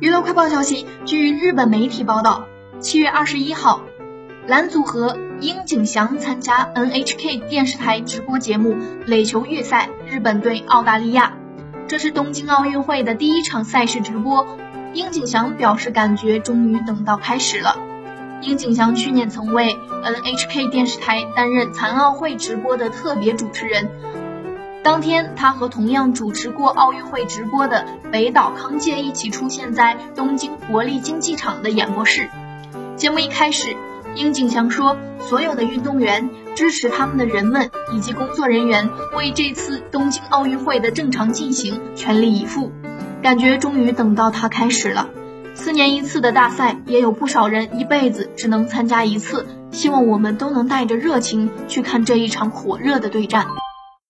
娱乐快报消息，据日本媒体报道，七月二十一号，男组合樱井翔参加 NHK 电视台直播节目垒球预赛，日本对澳大利亚。这是东京奥运会的第一场赛事直播。樱井翔表示，感觉终于等到开始了。樱井翔去年曾为 NHK 电视台担任残奥会直播的特别主持人。当天，他和同样主持过奥运会直播的北岛康介一起出现在东京国立竞技场的演播室。节目一开始，樱井翔说：“所有的运动员、支持他们的人们以及工作人员为这次东京奥运会的正常进行全力以赴，感觉终于等到它开始了。四年一次的大赛，也有不少人一辈子只能参加一次。希望我们都能带着热情去看这一场火热的对战。”